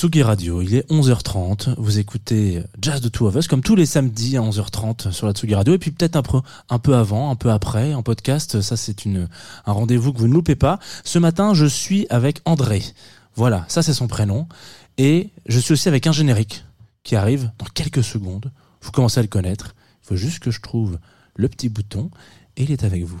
Tsugi Radio, il est 11h30, vous écoutez Jazz de Two of Us comme tous les samedis à 11h30 sur la Tsugi Radio et puis peut-être un peu, avant, un peu après en podcast, ça c'est une un rendez-vous que vous ne loupez pas. Ce matin, je suis avec André. Voilà, ça c'est son prénom et je suis aussi avec un générique qui arrive dans quelques secondes. Vous commencez à le connaître. Il faut juste que je trouve le petit bouton et il est avec vous.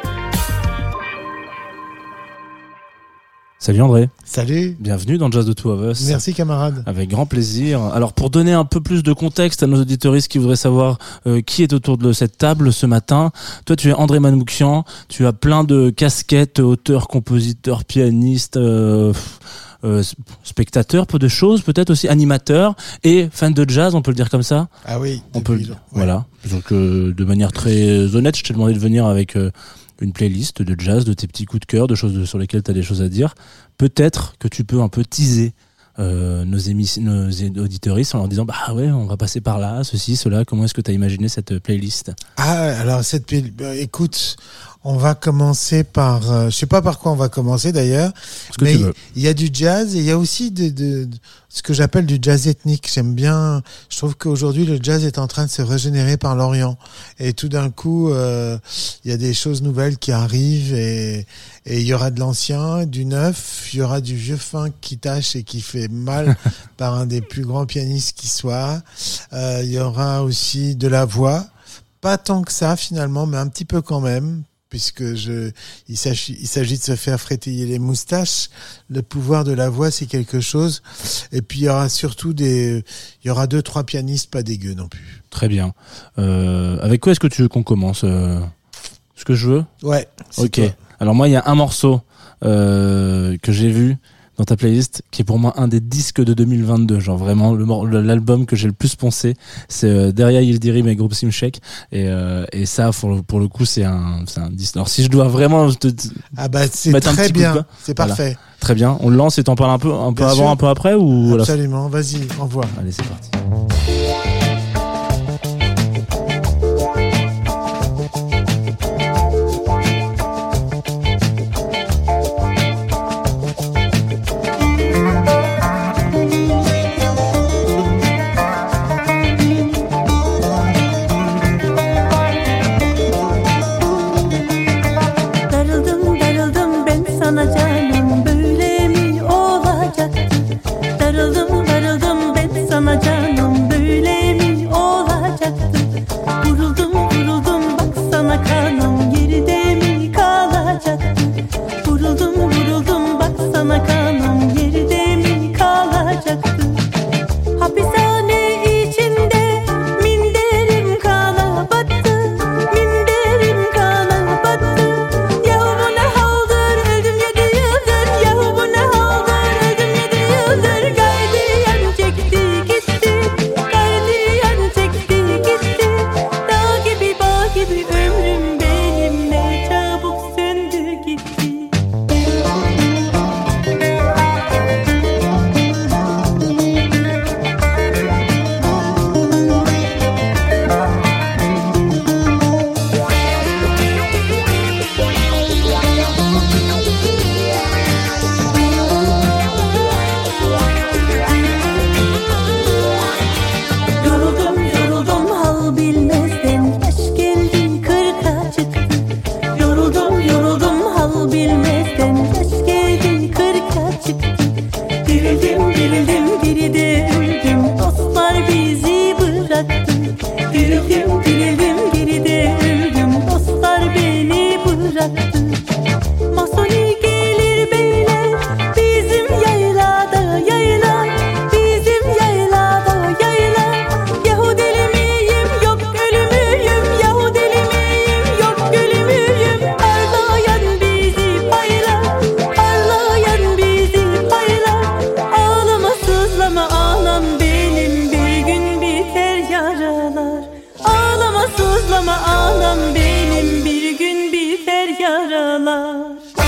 Salut André, Salut. bienvenue dans Jazz de Two of Us. Merci camarade. Avec grand plaisir. Alors pour donner un peu plus de contexte à nos auditoristes qui voudraient savoir euh, qui est autour de cette table ce matin, toi tu es André Manoukian, tu as plein de casquettes, auteur, compositeur, pianiste, euh, euh, spectateur, peu de choses, peut-être aussi animateur et fan de jazz, on peut le dire comme ça? Ah oui. On peut le dire. ouais. Voilà. Donc euh, de manière très honnête, je t'ai demandé de venir avec euh, une playlist de jazz, de tes petits coups de cœur, de choses sur lesquelles tu as des choses à dire. Peut-être que tu peux un peu teaser euh, nos, nos en leur disant bah ouais, on va passer par là, ceci, cela. Comment est-ce que tu as imaginé cette playlist? Ah alors cette pile- bah, écoute, on va commencer par euh, je sais pas par quoi on va commencer d'ailleurs, mais il y a du jazz et il y a aussi de, de- de- ce que j'appelle du jazz ethnique. J'aime bien. Je trouve qu'aujourd'hui le jazz est en train de se régénérer par l'Orient et tout d'un coup euh, il y a des choses nouvelles qui arrivent et et il y aura de l'ancien, du neuf, il y aura du vieux fin qui tâche et qui fait mal par un des plus grands pianistes qui soit. Euh, il y aura aussi de la voix, pas tant que ça finalement, mais un petit peu quand même, puisque je, il s'agit, il s'agit de se faire frétiller les moustaches. Le pouvoir de la voix, c'est quelque chose. Et puis il y aura surtout des, il y aura deux trois pianistes pas dégueux non plus. Très bien. Euh, avec quoi est-ce que tu veux qu'on commence euh, Ce que je veux? Ouais. Ok. toi. Alors moi, il y a un morceau euh, que j'ai vu dans ta playlist qui est pour moi un des disques de 2022. Genre vraiment l'album que j'ai le plus poncé, c'est euh, Derrière Yildirim et Groupe Simchek. Et, euh, et ça, pour le, pour le coup, c'est un, disque. Alors si je dois vraiment te, Ah bah c'est très bien. C'est Voilà. parfait. très bien, on le lance et t'en parles un peu, un peu Bien avant, sûr. un peu après ou Absolument. Vas-y, envoie. Allez, c'est parti. Love.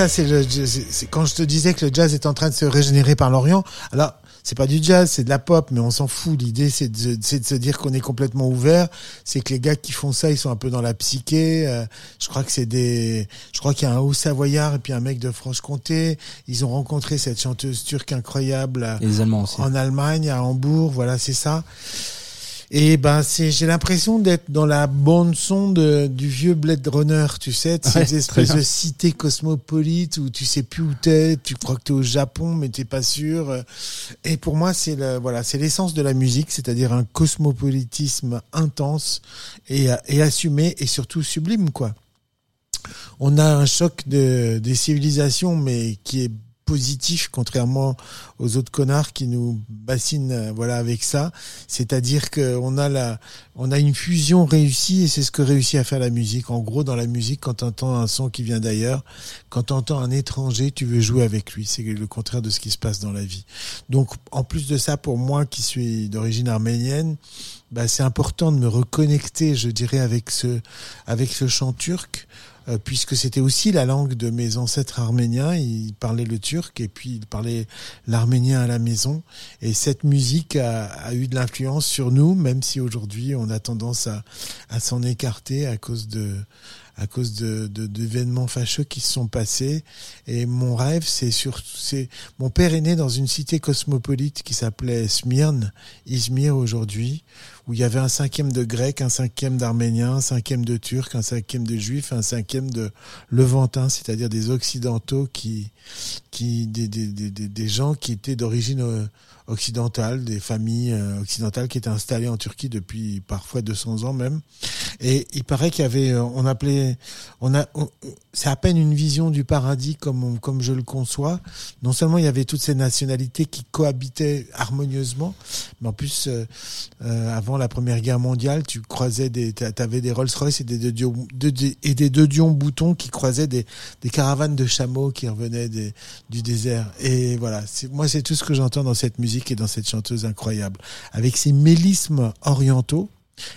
Ça, c'est le, c'est quand je te disais que le jazz est en train de se régénérer par l'Orient. Alors, c'est pas du jazz, c'est de la pop, mais on s'en fout. L'idée, c'est de, c'est de se dire qu'on est complètement ouvert. C'est que les gars qui font ça, ils sont un peu dans la psyché. Euh, je crois que c'est des, je crois qu'il y a un haut savoyard et puis un mec de Franche-Comté. Ils ont rencontré cette chanteuse turque incroyable. euh, Et les Allemands aussi. en Allemagne, à Hambourg, voilà, c'est ça. Et ben, c'est, j'ai l'impression d'être dans la bande son de, du vieux Blade Runner, tu sais, de Ouais, ces espèces de cités cosmopolites où tu sais plus où t'es, tu crois que t'es au Japon, mais t'es pas sûr. Et pour moi, c'est le, voilà, c'est l'essence de la musique, c'est-à-dire un cosmopolitisme intense et, et assumé et surtout sublime, quoi. On a un choc de, des civilisations, mais qui est positif, contrairement aux autres connards qui nous bassinent, euh, voilà, avec ça. C'est-à-dire que on a la, on a une fusion réussie et c'est ce que réussit à faire la musique. En gros, dans la musique, quand tu entends un son qui vient d'ailleurs, quand tu entends un étranger, tu veux jouer avec lui. C'est le contraire de ce qui se passe dans la vie. Donc, en plus de ça, pour moi qui suis d'origine arménienne, bah, c'est important de me reconnecter, je dirais, avec ce, avec ce chant turc, euh, puisque c'était aussi la langue de mes ancêtres arméniens. Ils parlaient le turc et puis ils parlaient l'arménien à la maison. Et cette musique a, eu de l'influence sur nous, même si aujourd'hui on a tendance à s'en écarter à cause de à cause de d'événements fâcheux qui se sont passés. Et mon rêve, c'est sur, c'est mon père est né dans une cité cosmopolite qui s'appelait Smyrne, Izmir aujourd'hui, où il y avait un cinquième de grec, un cinquième d'arménien, un cinquième de turc, un cinquième de juif, un cinquième de levantin, c'est-à-dire des occidentaux qui, qui, des, des, des, des- des gens qui étaient d'origine euh, occidentale, des familles euh, occidentales qui étaient installées en Turquie depuis parfois 200 ans même. Et il paraît qu'il y avait, euh, on appelait, on a, c'est à peine une vision du paradis comme comme je le conçois. Non seulement il y avait toutes ces nationalités qui cohabitaient harmonieusement, mais en plus, euh, avant la Première Guerre mondiale, tu croisais des, t'a- t'avais des Rolls-Royce et des De Dion, de- Dion boutons qui croisaient des, des caravanes de chameaux qui revenaient du désert. Et voilà, moi c'est tout ce que j'entends dans cette musique et dans cette chanteuse incroyable, avec ces mélismes orientaux.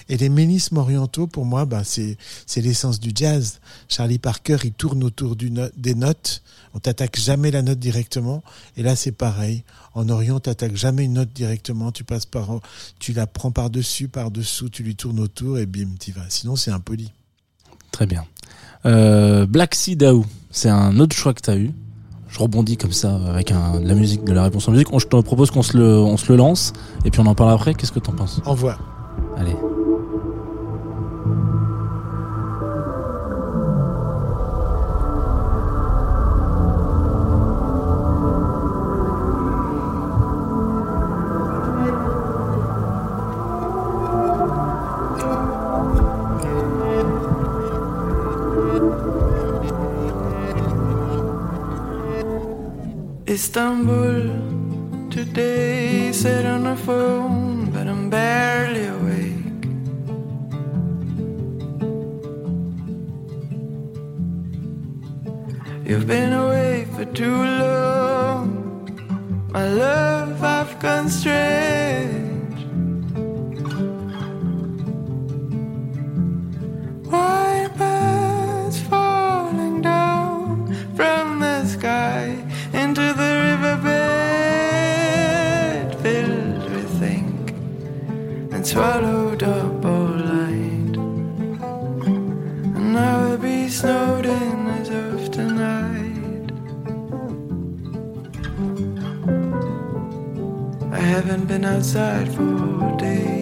Et les mélismes orientaux, pour moi, ben, c'est, l'essence du jazz. Charlie Parker, il tourne autour des notes. On t'attaque jamais la note directement. Et là, c'est pareil. En Orient, t'attaques jamais une note directement. Tu passes par, tu la prends par dessus, par dessous, tu lui tournes autour et bim, t'y vas. Sinon, c'est impoli. Très bien. Euh, Black Sea Daou, c'est un autre choix que tu as eu. Je rebondis comme ça avec un, de la musique, de la réponse en musique. On- Je te propose qu'on se le, on se le lance et puis on en parle après. Qu'est-ce que t'en penses? Envoie. Allez. Istanbul today, said on the phone, but I'm barely awake. You've been away for too long, my love, I've gone strange. White swallowed up all night. And I will be snowed in as of tonight. I haven't been outside for days.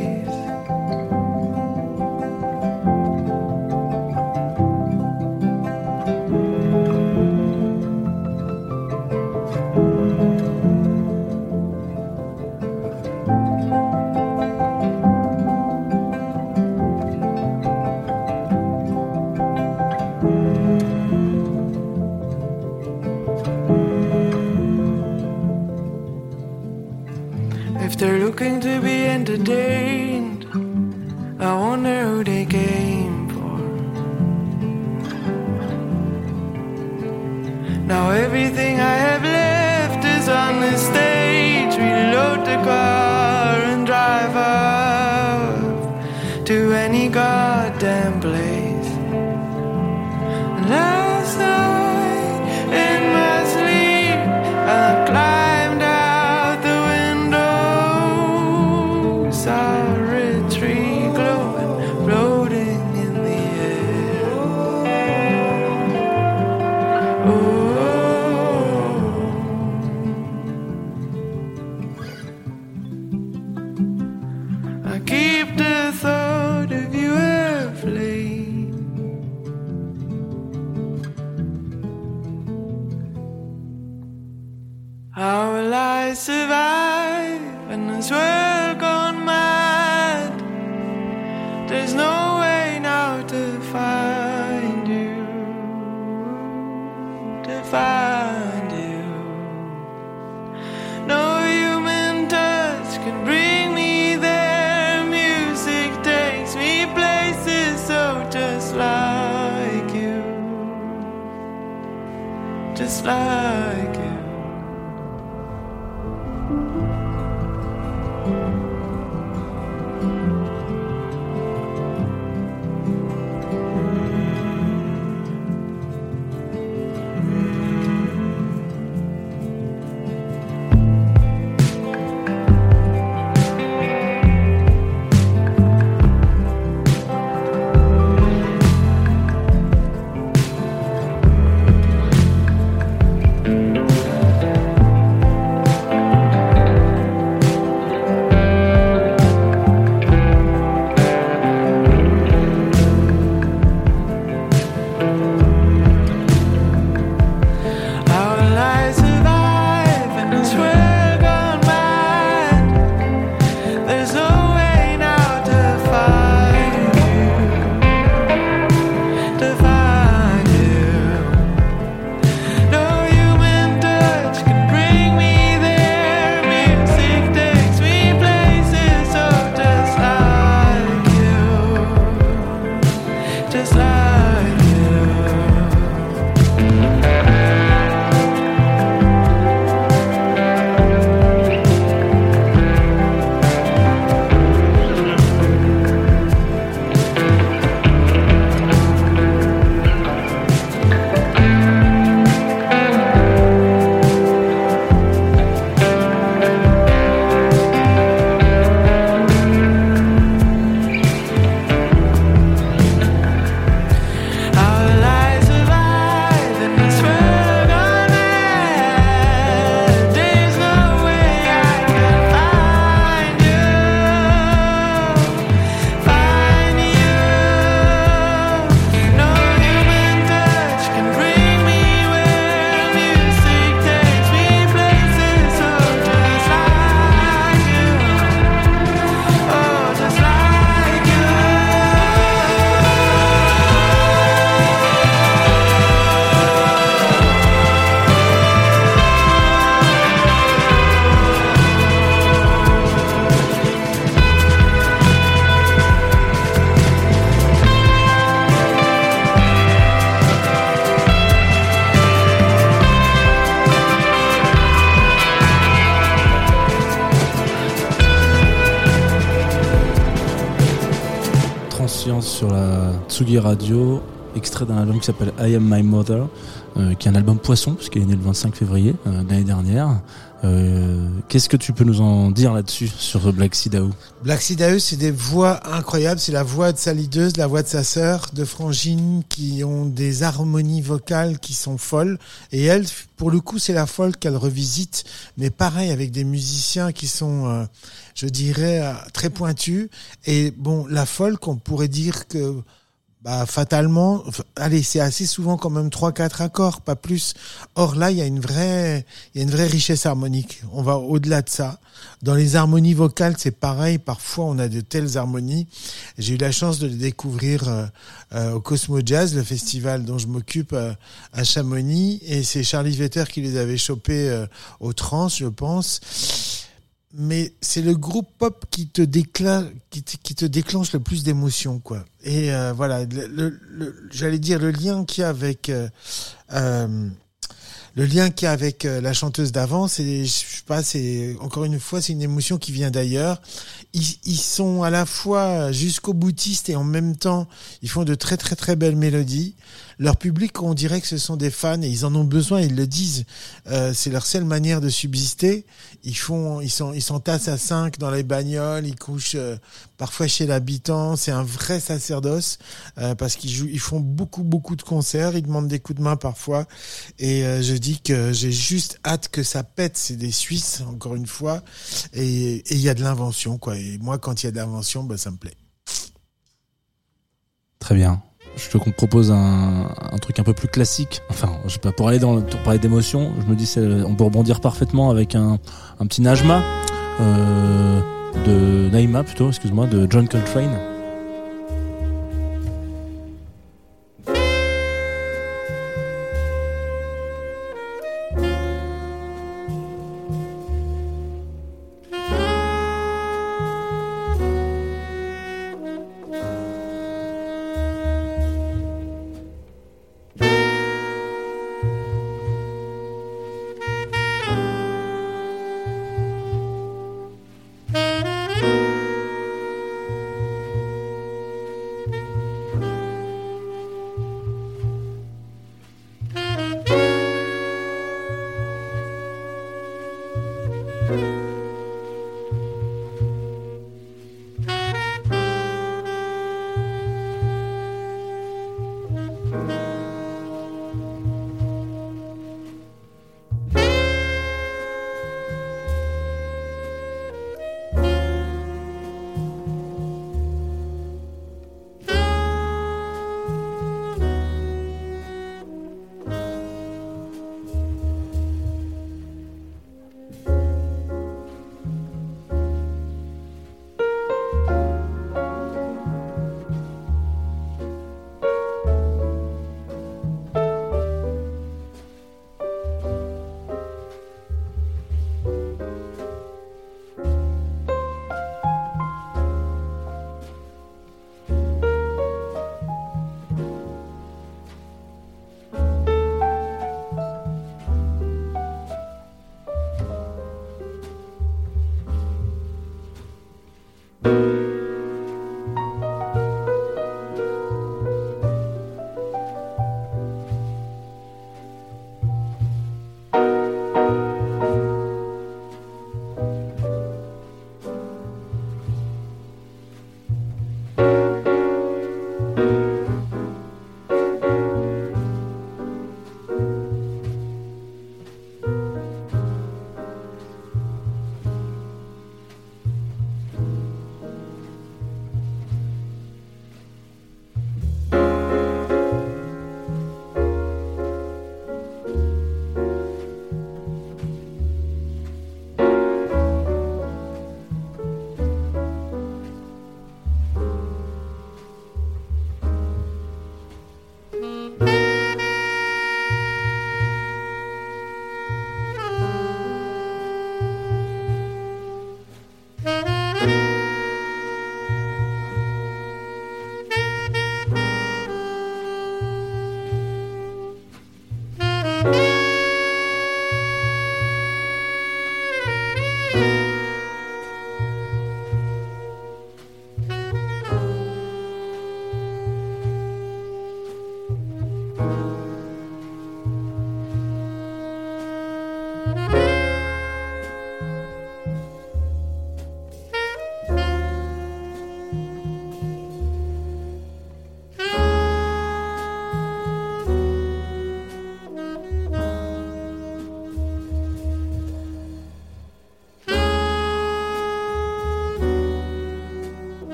Tsugi Radio, extrait d'un album qui s'appelle I Am My Mother, euh, qui est un album poisson, puisqu'il est né le 25 février euh, l'année dernière. Euh, Qu'est-ce que tu peux nous en dire là-dessus, sur Black Sidao Black Sidao, c'est des voix incroyables. C'est la voix de sa lideuse, la voix de sa sœur, de Frangine, qui ont des harmonies vocales qui sont folles. Et elle, pour le coup, c'est la folle qu'elle revisite, mais pareil, avec des musiciens qui sont, euh, je dirais, euh, très pointus. Et bon, la folle qu'on pourrait dire que bah, fatalement, allez, c'est assez souvent quand même trois, quatre accords, pas plus. Or là, il y a une vraie, il y a une vraie richesse harmonique. On va au-delà de ça. Dans les harmonies vocales, c'est pareil. Parfois, on a de telles harmonies. J'ai eu la chance de les découvrir euh, euh, au Cosmo Jazz, le festival dont je m'occupe euh, à Chamonix, et c'est Charlie Vetter qui les avait chopés euh, au trans, je pense mais c'est le groupe pop qui te déclenche, le plus d'émotions, quoi. Et euh, voilà, j'allais dire le lien qu'il y a avec euh, euh, le lien qu'il y a avec la chanteuse d'avant, c'est, je sais pas, c'est encore une fois, c'est une émotion qui vient d'ailleurs. Ils, ils sont à la fois jusqu'au boutiste et en même temps, ils font de très très très belles mélodies. Leur public, on dirait que ce sont des fans et ils en ont besoin, ils le disent. Euh, c'est leur seule manière de subsister. Ils font, ils sont, ils s'entassent à cinq dans les bagnoles, ils couchent euh, parfois chez l'habitant. C'est un vrai sacerdoce euh, parce qu'ils jouent, ils font beaucoup beaucoup de concerts, ils demandent des coups de main parfois. Et euh, je dis que j'ai juste hâte que ça pète. C'est des Suisses encore une fois, et et il y a de l'invention quoi. Et moi, quand il y a de l'invention, bah, ça me plaît. Très bien. Je te propose un, truc un peu plus classique. Enfin, je sais pas, pour aller dans le, pour parler d'émotion, je me dis on peut rebondir parfaitement avec un, un petit Najma euh, de Naïma plutôt, excuse-moi, de John Coltrane.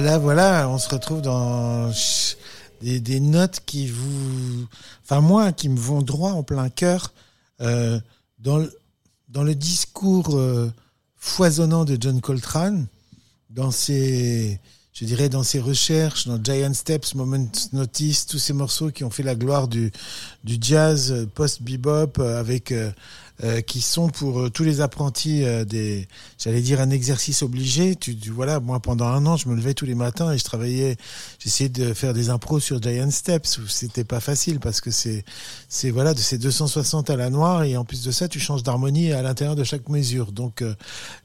Là, voilà, on se retrouve dans des, notes qui vous, enfin moi, qui me vont droit en plein cœur euh, dans le, dans le discours euh, foisonnant de John Coltrane, dans ses, je dirais, dans ses recherches, dans Giant Steps, Moment Notice, tous ces morceaux qui ont fait la gloire du, du jazz euh, post-bebop avec euh, qui sont pour euh, tous les apprentis euh, des, j'allais dire un exercice obligé. Tu, tu- voilà, moi pendant un an, je me levais tous les matins et je travaillais, j'essayais de faire des impros sur Giant Steps où c'était pas facile parce que c'est, c'est voilà, de ces 260 à la noire et en plus de ça, tu changes d'harmonie à l'intérieur de chaque mesure. Donc,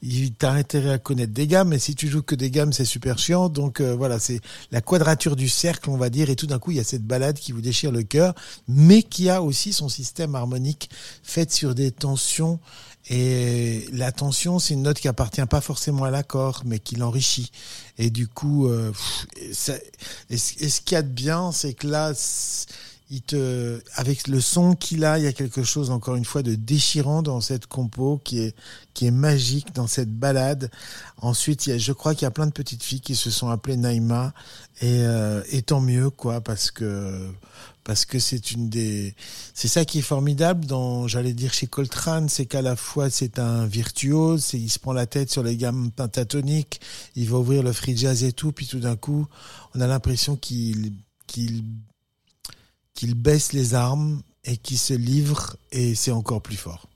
il t'as intérêt à connaître des gammes, mais si tu joues que des gammes, c'est super chiant. Donc voilà, c'est la quadrature du cercle, on va dire, et tout d'un coup, il y a cette balade qui vous déchire le cœur, mais qui a aussi son système harmonique fait sur des tensions. Et la tension, c'est une note qui appartient pas forcément à l'accord, mais qui l'enrichit. Et du coup, euh, ce qu'il y a de bien, c'est que là, avec le son qu'il a, il y a quelque chose encore une fois de déchirant dans cette compo qui est qui est magique dans cette balade. Ensuite, il y a, je crois qu'il y a plein de petites filles qui se sont appelées Naïma et, euh, et tant mieux quoi parce que parce que c'est une des c'est ça qui est formidable dans j'allais dire chez Coltrane c'est qu'à la fois c'est un virtuose il se prend la tête sur les gammes pentatoniques il va ouvrir le free jazz et tout puis tout d'un coup on a l'impression qu'il qu'il qu'il baisse les armes et qu'il se livre et c'est encore plus fort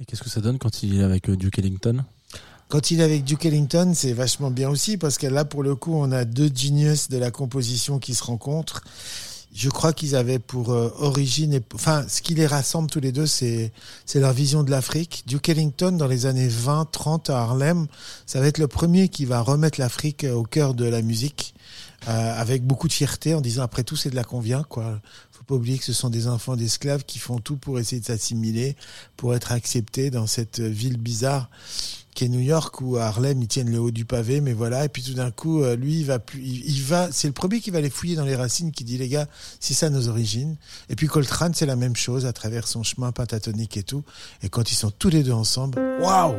Et qu'est-ce que ça donne quand il est avec euh, Duke Ellington? Quand il est avec Duke Ellington, c'est vachement bien aussi parce que là, pour le coup, on a deux genius de la composition qui se rencontrent. Je crois qu'ils avaient pour euh, origine, et, enfin, ce qui les rassemble tous les deux, c'est leur vision de l'Afrique. Duke Ellington, dans les années 20-30 à Harlem, ça va être le premier qui va remettre l'Afrique au cœur de la musique, euh, avec beaucoup de fierté, en disant après tout, c'est de là qu'on vient, quoi. Faut pas oublier que ce sont des enfants d'esclaves qui font tout pour essayer de s'assimiler, pour être acceptés dans cette ville bizarre qui est New York à Harlem ils tiennent le haut du pavé mais voilà. Et puis tout d'un coup euh, lui il va plus il, il va c'est le premier qui va les fouiller dans les racines qui dit les gars c'est ça nos origines. Et puis Coltrane c'est la même chose à travers son chemin pentatonique et tout. Et quand ils sont tous les deux ensemble waouh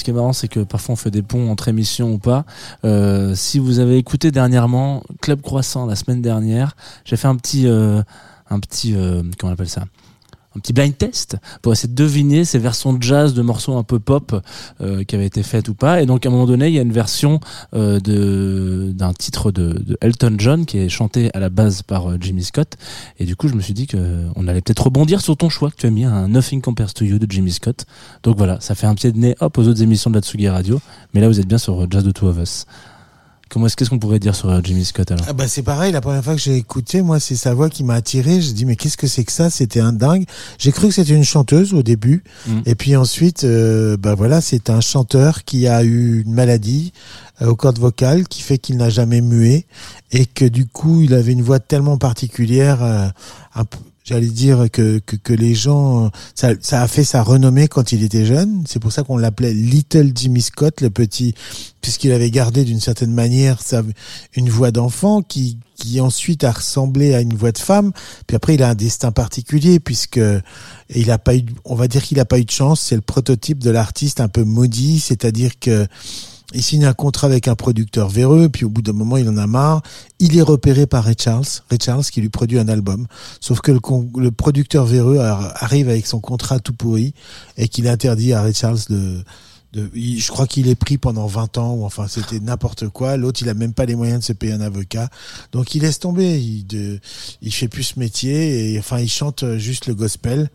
ce qui est marrant, c'est que parfois on fait des ponts entre émissions ou pas. Euh, si vous avez écouté dernièrement Club Croissant la semaine dernière, j'ai fait un petit, euh, un petit, euh, comment on appelle ça? Un petit blind test pour essayer de deviner ces versions de jazz de morceaux un peu pop euh, qui avaient été faites ou pas. Et donc à un moment donné, il y a une version euh, de d'un titre de, de Elton John qui est chanté à la base par euh, Jimmy Scott. Et du coup, je me suis dit que on allait peut-être rebondir sur ton choix que tu as mis un Nothing Compares to You de Jimmy Scott. Donc voilà, ça fait un pied de nez hop aux autres émissions de la Tsugi Radio. Mais là, vous êtes bien sur euh, Jazz de Two of Us. Comment est-ce qu'est-ce qu'on pourrait dire sur Jimmy Scott alors Ah bah c'est pareil, la première fois que j'ai écouté, moi c'est sa voix qui m'a attiré. J'ai dit mais qu'est-ce que c'est que ça? C'était un dingue. J'ai cru que c'était une chanteuse au début, Mm. et puis ensuite, euh, bah voilà, c'est un chanteur qui a eu une maladie euh, aux cordes vocales qui fait qu'il n'a jamais mué et que du coup il avait une voix tellement particulière, euh, un peu- J'allais dire que, que, que les gens, ça, ça a fait sa renommée quand il était jeune. C'est pour ça qu'on l'appelait Little Jimmy Scott, le petit, puisqu'il avait gardé d'une certaine manière sa, une voix d'enfant qui, qui ensuite a ressemblé à une voix de femme. Puis après, il a un destin particulier puisque il a pas eu, on va dire qu'il a pas eu de chance. C'est le prototype de l'artiste un peu maudit, c'est-à-dire que il signe un contrat avec un producteur véreux, puis au bout d'un moment, il en a marre. Il est repéré par Ray Charles, Ray Charles qui lui produit un album. Sauf que le, le producteur véreux ar- arrive avec son contrat tout pourri et qu'il interdit à Ray Charles de, de, je crois qu'il est pris pendant 20 ans ou enfin c'était n'importe quoi. L'autre, il a même pas les moyens de se payer un avocat. Donc il laisse tomber. Il, de, il fait plus ce métier et enfin il chante juste le gospel.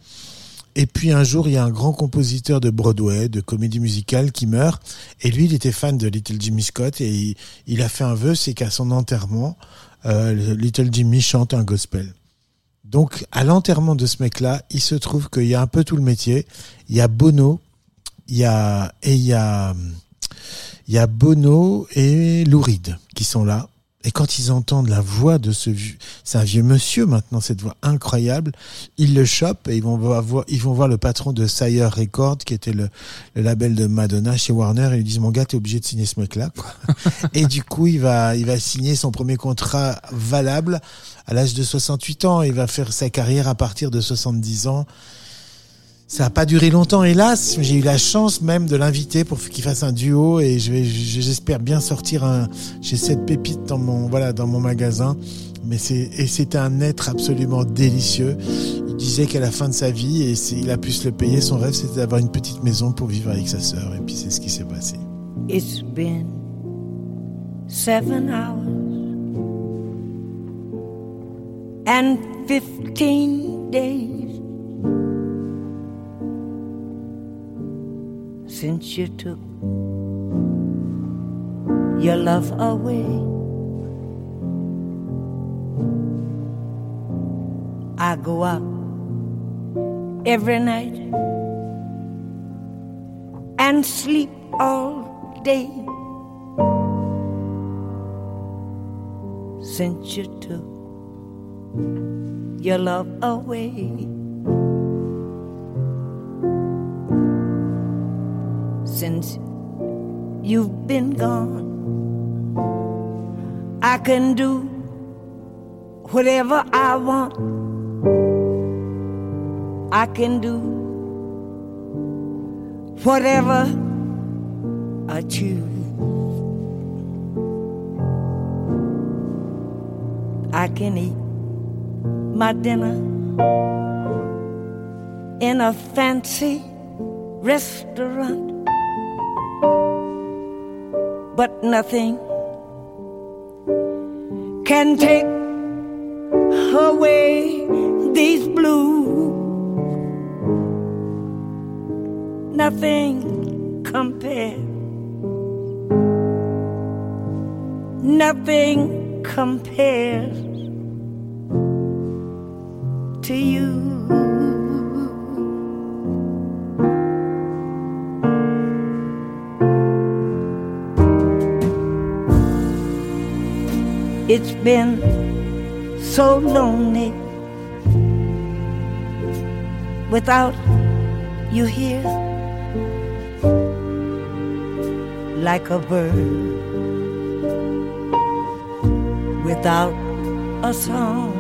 Et puis un jour, il y a un grand compositeur de Broadway, de comédie musicale, qui meurt. Et lui, il était fan de Little Jimmy Scott et il, a fait un vœu, c'est qu'à son enterrement, euh, le Little Jimmy chante un gospel. Donc, à l'enterrement de ce mec-là, il se trouve qu'il y a un peu tout le métier. Il y a Bono, il y a et il y a il y a Bono et Lou qui sont là. Et quand ils entendent la voix de ce vieux, c'est un vieux monsieur maintenant, cette voix incroyable, ils le chopent et ils vont voir, ils vont voir le patron de Sire Records, qui était le, le label de Madonna chez Warner, et ils lui disent, mon gars, t'es obligé de signer ce mec-là, et du coup, il va, il va signer son premier contrat valable à l'âge de 68 ans. Il va faire sa carrière à partir de 70 ans. Ça n'a pas duré longtemps, hélas. J'ai eu la chance même de l'inviter pour qu'il fasse un duo et j'espère bien sortir un. J'ai cette pépite dans mon, voilà, dans mon magasin. Mais c'est et c'était un être absolument délicieux. Il disait qu'à la fin de sa vie, et il a pu se le payer, son rêve c'était d'avoir une petite maison pour vivre avec sa sœur. Et puis c'est ce qui s'est passé. It's been seven hours and fifteen days since you took your love away. I go out every night and sleep all day since you took your love away. Since you've been gone, I can do whatever I want. I can do whatever I choose. I can eat my dinner in a fancy restaurant, but nothing can take away these blues. Nothing compares. Nothing compares to you. It's been so lonely without you here, like a bird without a song.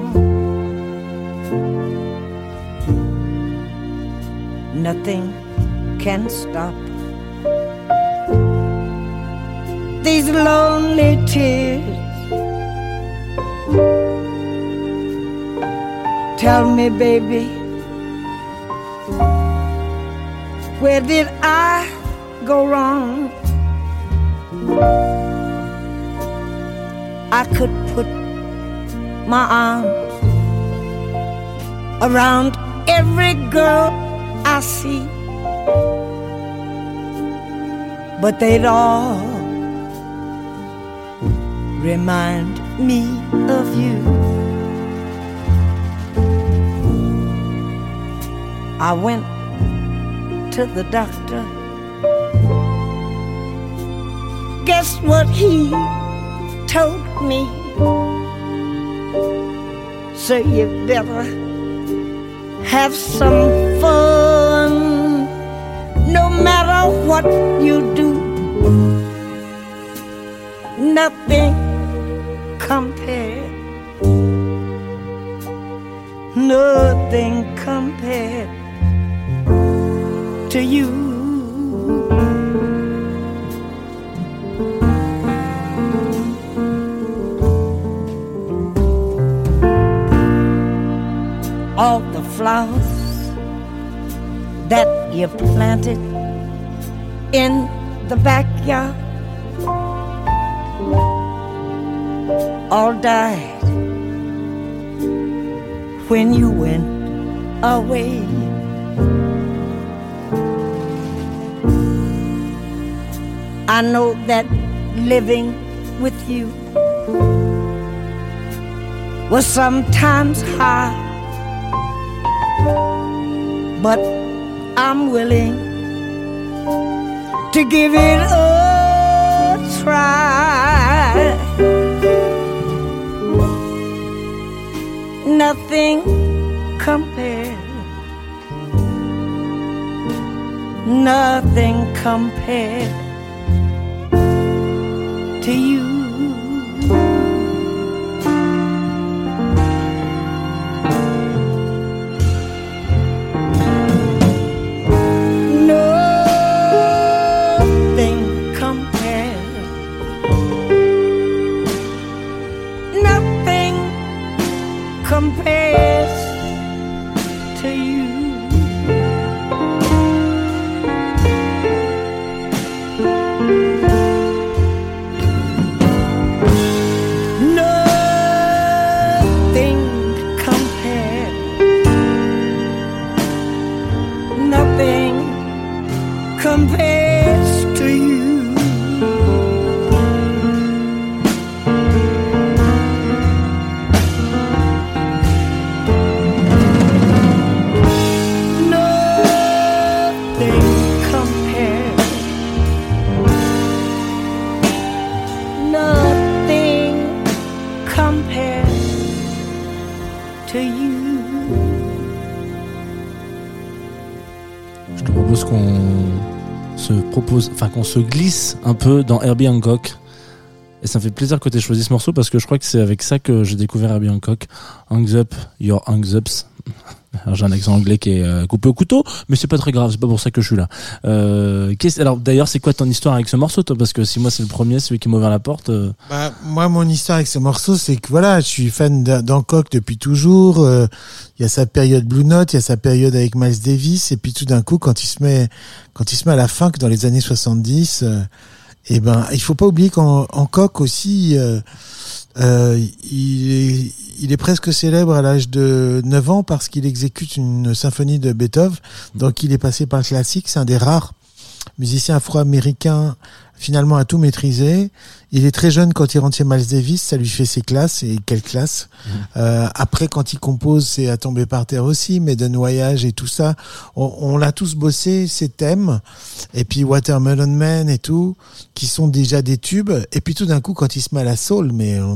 Nothing can stop these lonely tears. Tell me, baby, where did I go wrong? I could put my arms around every girl I see, but they'd all remind me of you. I went to the doctor. Guess what he told me? So you better have some fun. No matter what you do, nothing compared. Nothing compared to you. all the flowers that you planted in the backyard all died when you went away. I know that living with you was sometimes hard but I'm willing to give it a try. Nothing compared, nothing compared to you. Se propose, enfin qu'on se glisse un peu dans Herbie Hancock. Et ça me fait plaisir que tu aies choisi ce morceau parce que je crois que c'est avec ça que j'ai découvert Herbie Hancock. Hangs up, your hangs ups. Alors, J'ai un accent anglais qui est euh, coupé au couteau, mais c'est pas très grave, c'est pas pour ça que je suis là. Euh, alors d'ailleurs, c'est quoi ton histoire avec ce morceau, toi? Parce que si moi c'est le premier, celui qui m'a ouvert la porte. euh, Bah, moi, mon histoire avec ce morceau, c'est que voilà, je suis fan d'Hancock depuis toujours. euh, Il y a sa période Blue Note, il y a sa période avec Miles Davis, et puis tout d'un coup, quand il se met, quand il se met à la funk dans les années 70, euh, et ben, il faut pas oublier qu'en Hancock aussi, euh, il est, il est presque célèbre à l'âge de 9 ans parce qu'il exécute une symphonie de Beethoven. Donc, il est passé par le classique. C'est un des rares musiciens afro-américains finalement à tout maîtriser. Il est très jeune quand il rentre chez Miles Davis, ça lui fait ses classes et quelle classe. Euh, après, quand il compose, c'est à tomber par terre aussi, mais de noyage et tout ça, on, on l'a tous bossé ces thèmes. Et puis Watermelon Man et tout, qui sont déjà des tubes. Et puis tout d'un coup, quand il se met à la soul, mais euh,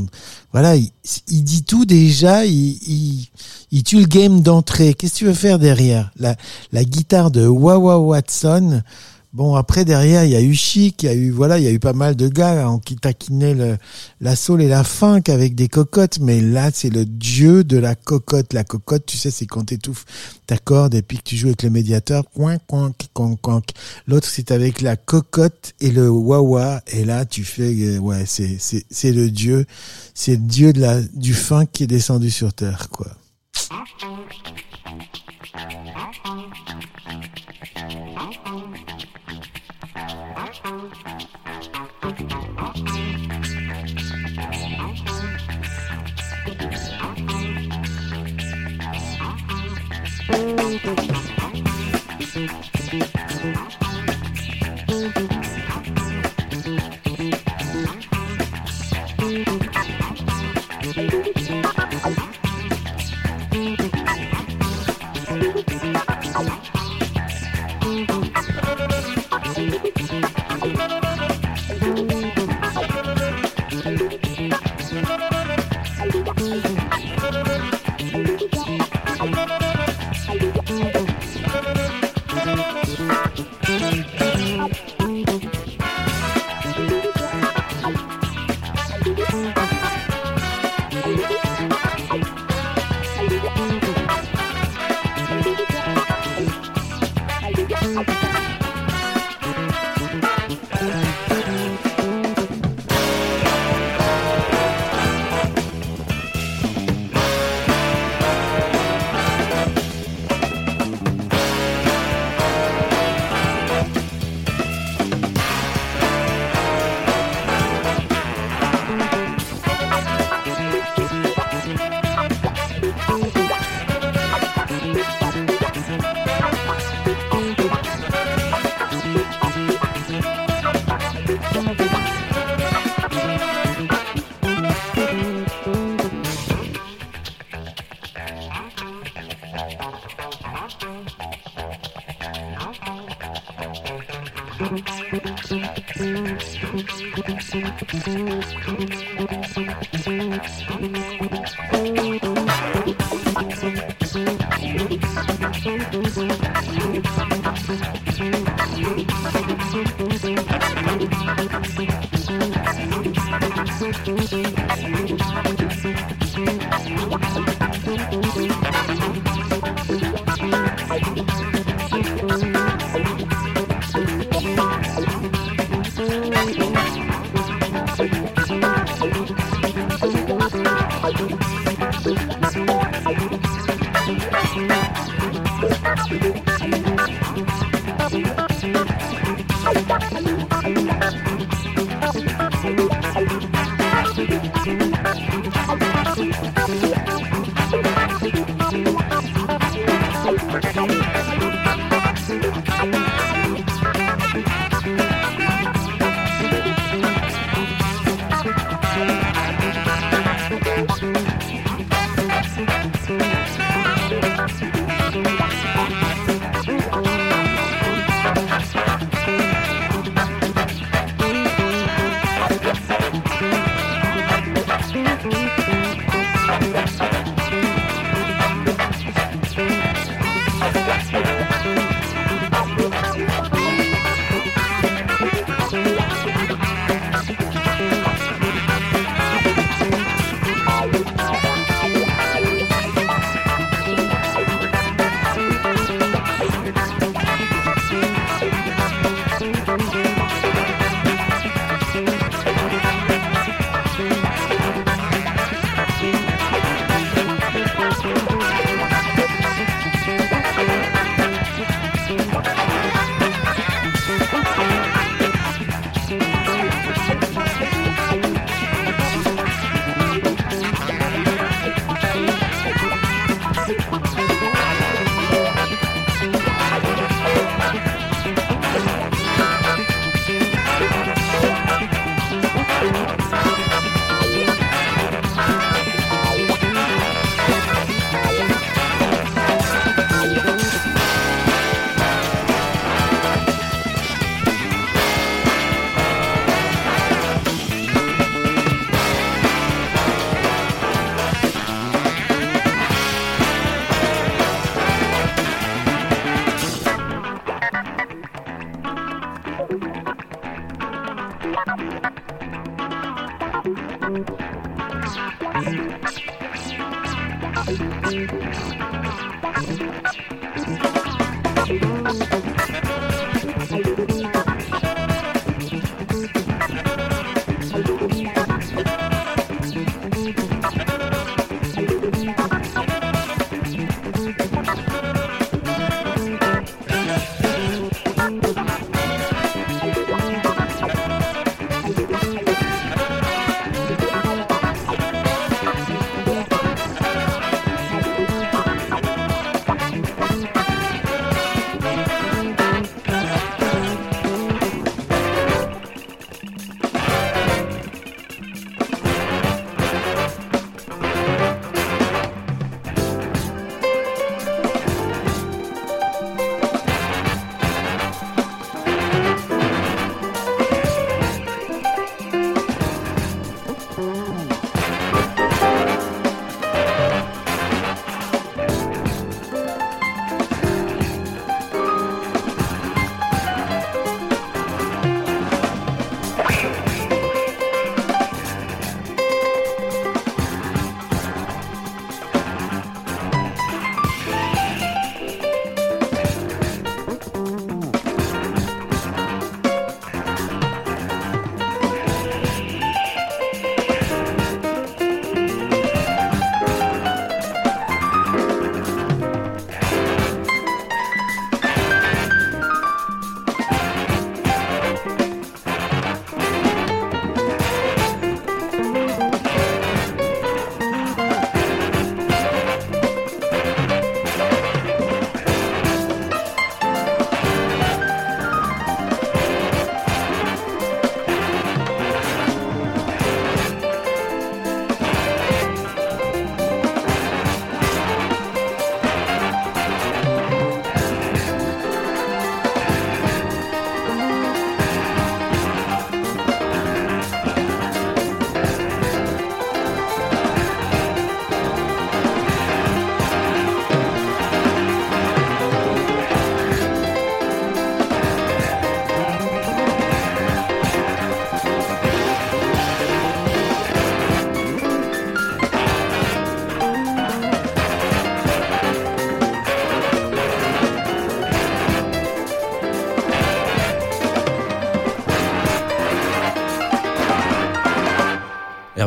voilà, il, il dit tout déjà, il, il, il tue le game d'entrée. Qu'est-ce que tu veux faire derrière? La, la guitare de Wawa Watson Bon, après, derrière, il y a eu Chic, il y a eu, voilà, il y a eu pas mal de gars hein, qui taquinaient le, la soul et la funk avec des cocottes, mais là, c'est le dieu de la cocotte. La cocotte, tu sais, c'est quand t'étouffes ta corde et puis que tu joues avec le médiateur, coin, coin, coin, coin. L'autre, c'est avec la cocotte et le wah et là, tu fais, euh, ouais, c'est, c'est, c'est le dieu, c'est le dieu de la, du funk qui est descendu sur terre, quoi.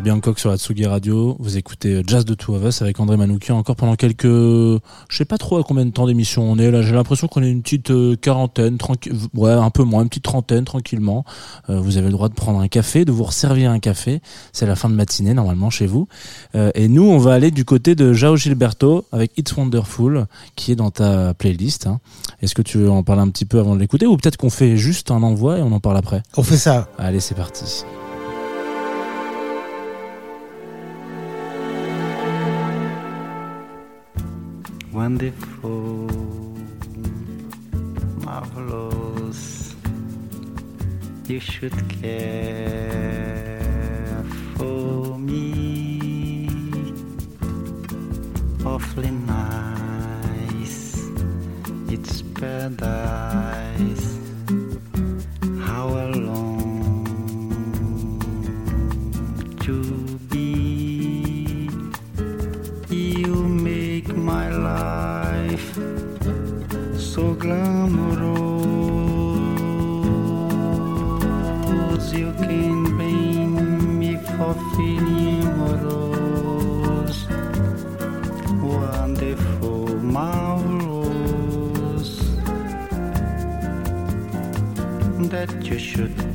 Herbie Hancock sur la Tsugi Radio. Vous écoutez euh, Jazz de Two of Us avec André Manoukian encore pendant quelques, je sais pas trop à combien de temps d'émission on est là. J'ai l'impression qu'on est une petite euh, quarantaine, tranquille, ouais, un peu moins, une petite trentaine tranquillement. Euh, vous avez le droit de prendre un café, de vous resservir un café. C'est la fin de matinée normalement chez vous. Euh, et nous, on va aller du côté de Jao Gilberto avec It's Wonderful qui est dans ta playlist. hein. Est-ce que tu veux en parler un petit peu avant de l'écouter? Ou peut-être qu'on fait juste un envoi et on en parle après? On fait ça. Allez, c'est parti. Wonderful, marvelous. You should care for me, awfully nice. It's paradise. So glamorous. You can bring me for feeling amorous. Wonderful, marvelous. That you should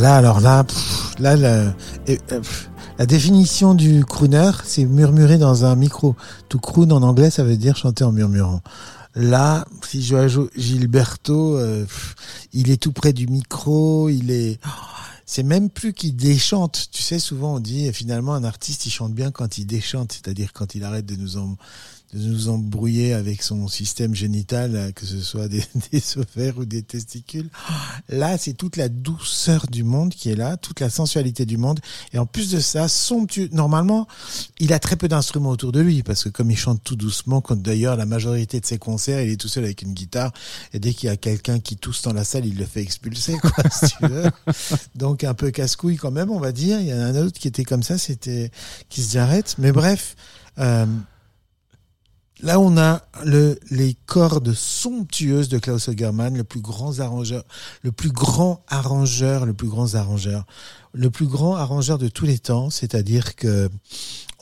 là, alors là, là, la, euh, la définition du crooner, c'est murmurer dans un micro. Tout croon en anglais, ça veut dire chanter en murmurant. Là, si je ajoute Gilberto, euh, il est tout près du micro, il est, oh, c'est même plus qu'il déchante. Tu sais, souvent on dit finalement un artiste il chante bien quand il déchante, c'est-à-dire quand il arrête de nous en, de nous embrouiller avec son système génital, que ce soit des, des ovaires ou des testicules. Là, c'est toute la douceur du monde qui est là, toute la sensualité du monde. Et en plus de ça, somptueux. Normalement, il a très peu d'instruments autour de lui, parce que comme il chante tout doucement, quand d'ailleurs la majorité de ses concerts, il est tout seul avec une guitare, et dès qu'il y a quelqu'un qui tousse dans la salle, il le fait expulser, quoi, si tu veux. Donc un peu casse-couille quand même, on va dire. Il y en a un autre qui était comme ça, c'était qui se arrête. Mais bref, euh, Là, on a le, les cordes somptueuses de Klaus Ogerman, le plus grand arrangeur, le plus grand arrangeur, le plus grand arrangeur, le plus grand arrangeur de tous les temps. C'est-à-dire que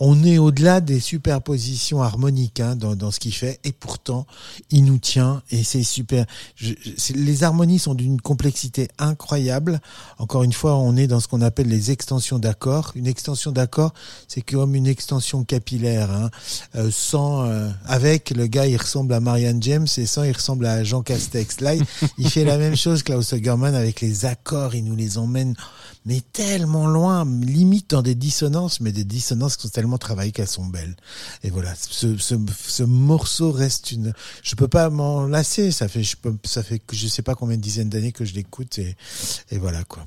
on est au-delà des superpositions harmoniques hein, dans, dans ce qu'il fait, et pourtant, il nous tient et c'est super. Je, je- les harmonies sont d'une complexité incroyable. Encore une fois, on est dans ce qu'on appelle les extensions d'accords. Une extension d'accord, c'est comme une extension capillaire. Hein. Euh, sans, euh, avec le gars, il ressemble à Marianne James et sans, il ressemble à Jean Castex. Là, il, fait la même chose, Klaus Ogerman, avec les accords. Il nous les emmène, mais tellement loin, limite dans des dissonances, mais des dissonances qui sont tellement travaillées qu'elles sont belles. Et voilà, ce, ce, ce morceau reste une. Je peux pas m'en lasser. Ça fait, je peux, ça fait je sais pas combien de dizaines d'années que je l'écoute et, et voilà quoi.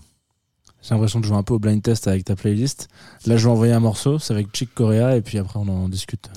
J'ai l'impression de jouer un peu au blind test avec ta playlist. Là, je vais envoyer un morceau, c'est avec Chick Corea, et puis après, on en discute.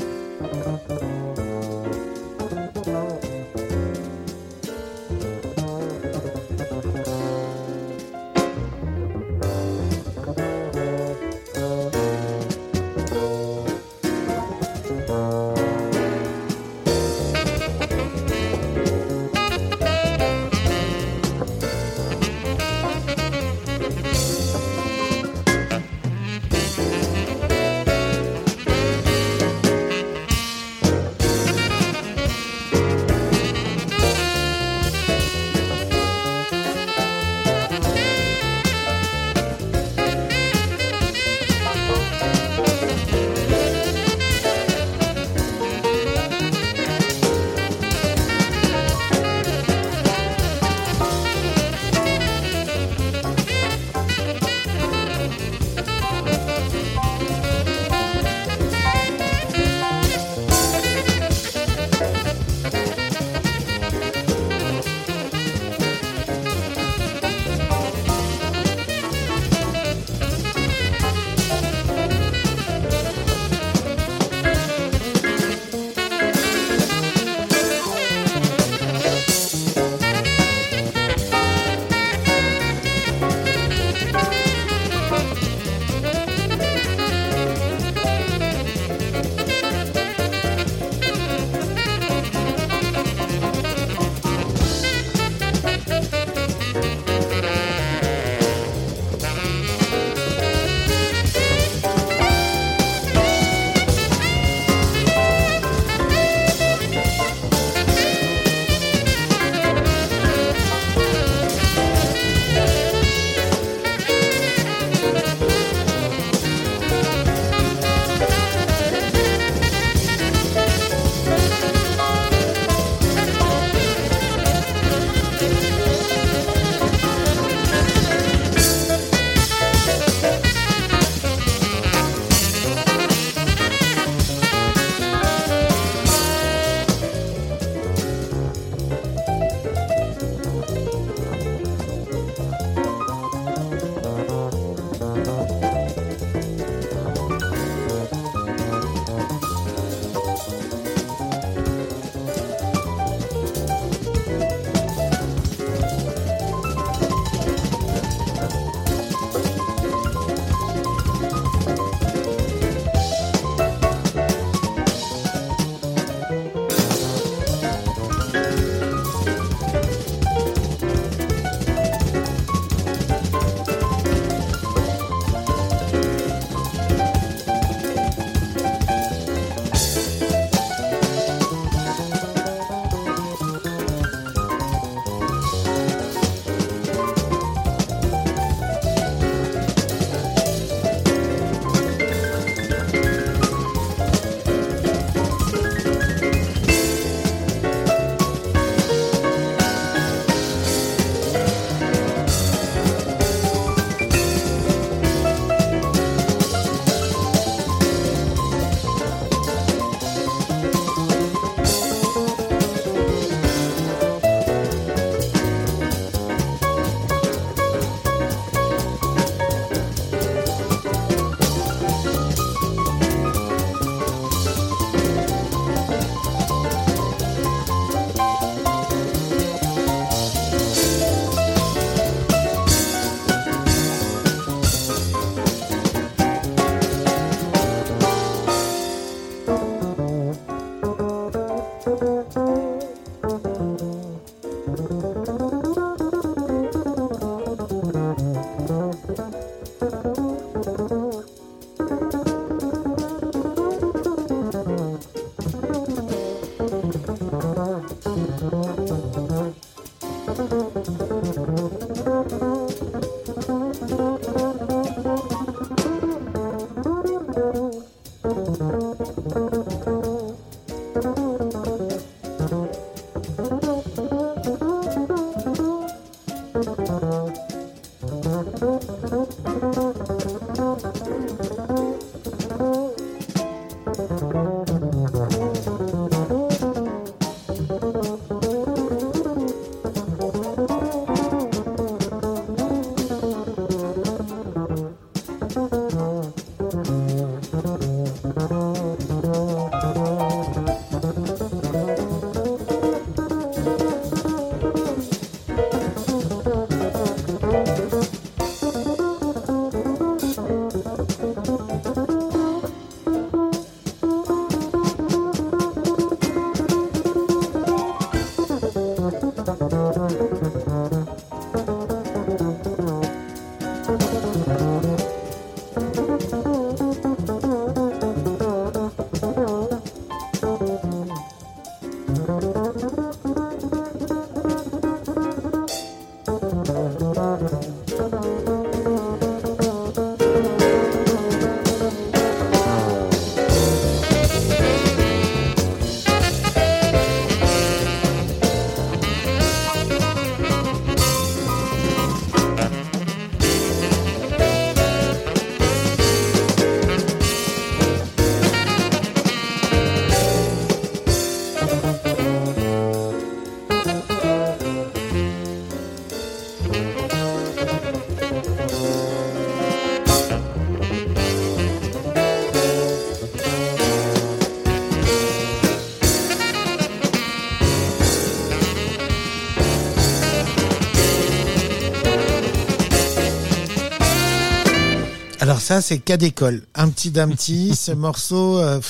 ça, c'est cas d'école. Un petit d'un petit, ce morceau. Euh,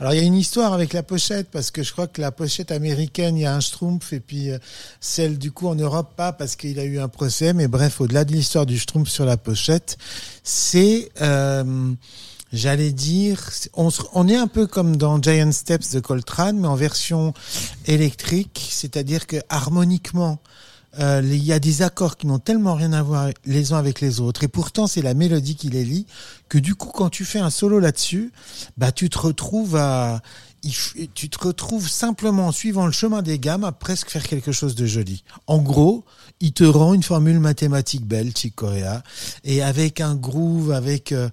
alors il y a une histoire avec la pochette parce que je crois que la pochette américaine, il y a un Schtroumpf et puis euh, celle du coup en Europe pas parce qu'il a eu un procès. Mais bref, au-delà de l'histoire du Schtroumpf sur la pochette, c'est euh, J'allais dire, on, on, est un peu comme dans Giant Steps de Coltrane, mais en version électrique, c'est-à-dire que harmoniquement, euh, il y a des accords qui n'ont tellement rien à voir les uns avec les autres, et pourtant c'est la mélodie qui les lie, que du coup quand tu fais un solo là-dessus, bah tu te retrouves à, tu te retrouves simplement suivant le chemin des gammes à presque faire quelque chose de joli. En gros, il te rend une formule mathématique belle, Chick Corea, et avec un groove, avec euh,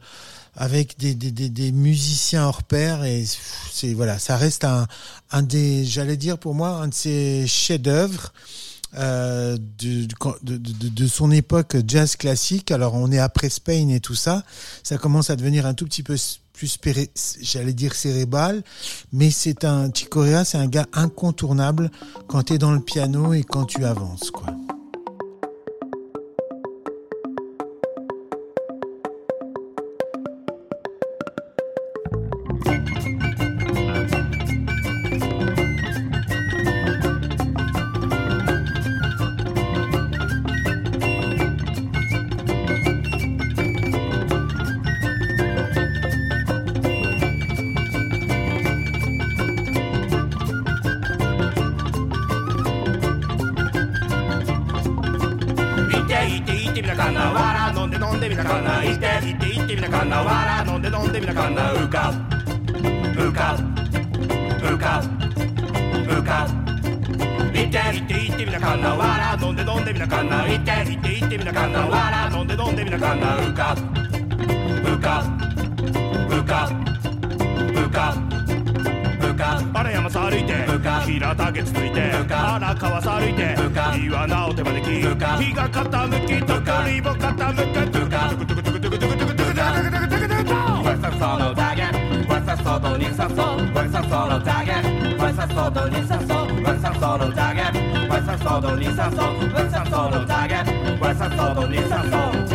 avec des, des, des, musiciens hors pair et c'est voilà, ça reste un un des, j'allais dire pour moi un de ses chefs-d'œuvre euh, de, de, de, son époque jazz classique. Alors on est après Spain et tout ça. Ça commence à devenir un tout petit peu plus, j'allais dire cérébral, mais c'est un Chicorea, c'est un gars incontournable quand tu es dans le piano et quand tu avances, quoi. みなかな。行って行って行ってみなかんな。笑飲んで飲んでみなかんな浮か浮か浮か浮か行って行って行ってみなかんな笑飲んで飲んでみなかんな行って行って行ってみなかんな笑飲んで飲んでみなかんな浮か浮か浮か浮か荒山さ歩いて平田月ついて荒川さ歩いて岩直を手招き日が傾きとかりも傾く Westside Soul, don't need some soul. Westside Soul, don't need some soul.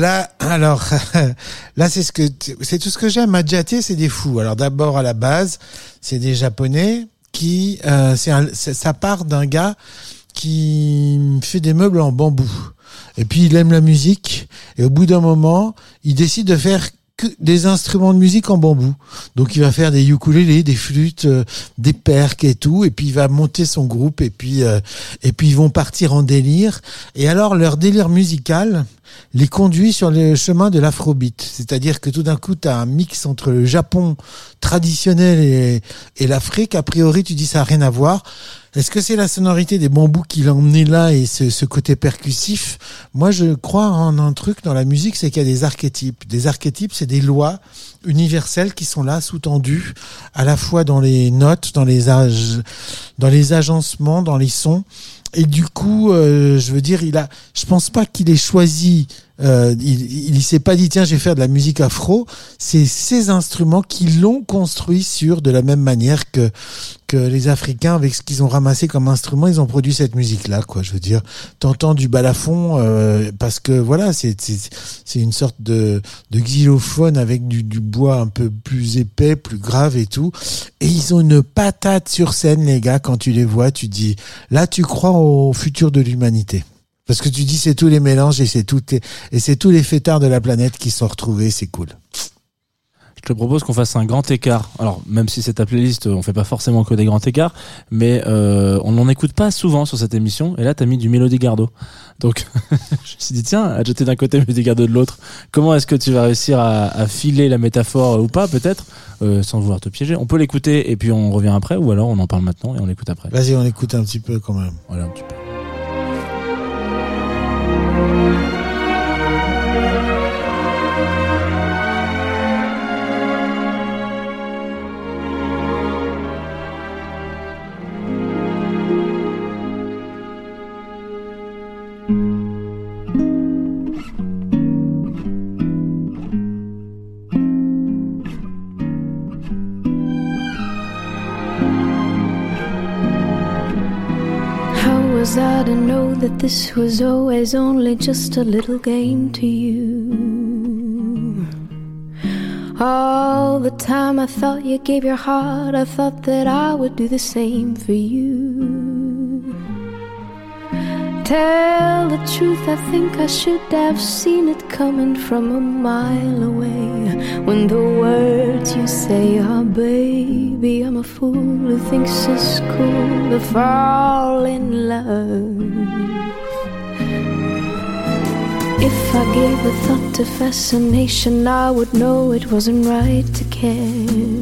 là, alors là c'est ce que c'est tout ce que j'aime. Adjaté, c'est des fous. Alors d'abord à la base, c'est des japonais qui euh, c'est- ça part d'un gars qui fait des meubles en bambou. Et puis il aime la musique et au bout d'un moment, il décide de faire des instruments de musique en bambou. Donc il va faire des ukulélés, des flûtes, euh, des perques et tout et puis il va monter son groupe et puis euh, et puis ils vont partir en délire et alors leur délire musical les conduit sur le chemin de l'afrobeat. C'est-à-dire que tout d'un coup, tu as un mix entre le Japon traditionnel et, et l'Afrique. A priori, tu dis ça n'a rien à voir. Est-ce que c'est la sonorité des bambous qui l'a emmené là et ce, ce côté percussif? Moi, je crois en un truc dans la musique, c'est qu'il y a des archétypes. Des archétypes, c'est des lois universelles qui sont là, sous-tendues, à la fois dans les notes, dans les, dans les agencements, dans les sons. Et du coup, euh, je veux dire, il a, je pense pas qu'il ait choisi. Euh, il, il s'est pas dit tiens, je vais faire de la musique afro. C'est ces instruments qui l'ont construit sur de la même manière que que les Africains avec ce qu'ils ont ramassé comme instrument, ils ont produit cette musique là, quoi. Je veux dire, t'entends du balafon euh, parce que voilà, c'est c'est c'est une sorte de de xylophone avec du du bois un peu plus épais, plus grave et tout. Et ils ont une patate sur scène, les gars. Quand tu les vois, tu dis là, tu crois au futur de l'humanité. Parce que tu dis c'est tous les mélanges et c'est tout et c'est tous les fêtards de la planète qui sont retrouvés, c'est cool. Je te propose qu'on fasse un grand écart. Alors, même si c'est ta playlist, on fait pas forcément que des grands écarts, mais euh, on n'en écoute pas souvent sur cette émission. Et là, t'as mis du Mélodie Gardot. Donc, je me suis dit, tiens, à jeter d'un côté, Mélodie Gardot de l'autre. Comment est-ce que tu vas réussir à, à filer la métaphore euh, ou pas, peut-être, euh, sans vouloir te piéger On peut l'écouter et puis on revient après, ou alors on en parle maintenant et on l'écoute après. Vas-y, on écoute un petit peu quand même. Voilà, un petit peu. Thank you. This was always only just a little game to you? All the time I thought you gave your heart, I thought that I would do the same for you. Tell the truth, I think I should have seen it coming from a mile away. When the words you say are, baby, I'm a fool who thinks it's cool to fall in love. If I gave a thought to fascination, I would know it wasn't right to care.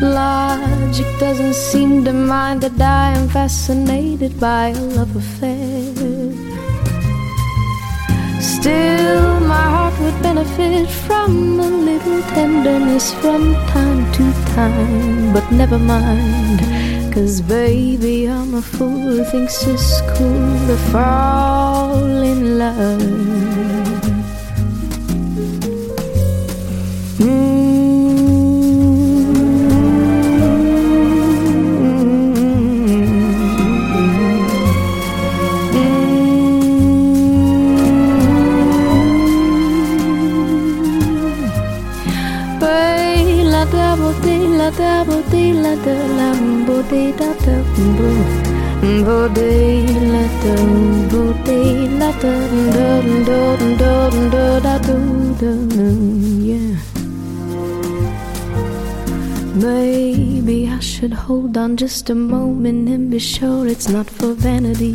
Logic doesn't seem to mind that I am fascinated by a love affair. Still, my heart would benefit from a little tenderness from time to time. But never mind, Cause baby, I'm a fool who thinks it's cool to fall in love. Bay la la da yeah. Maybe I should hold on just a moment and be sure it's not for vanity.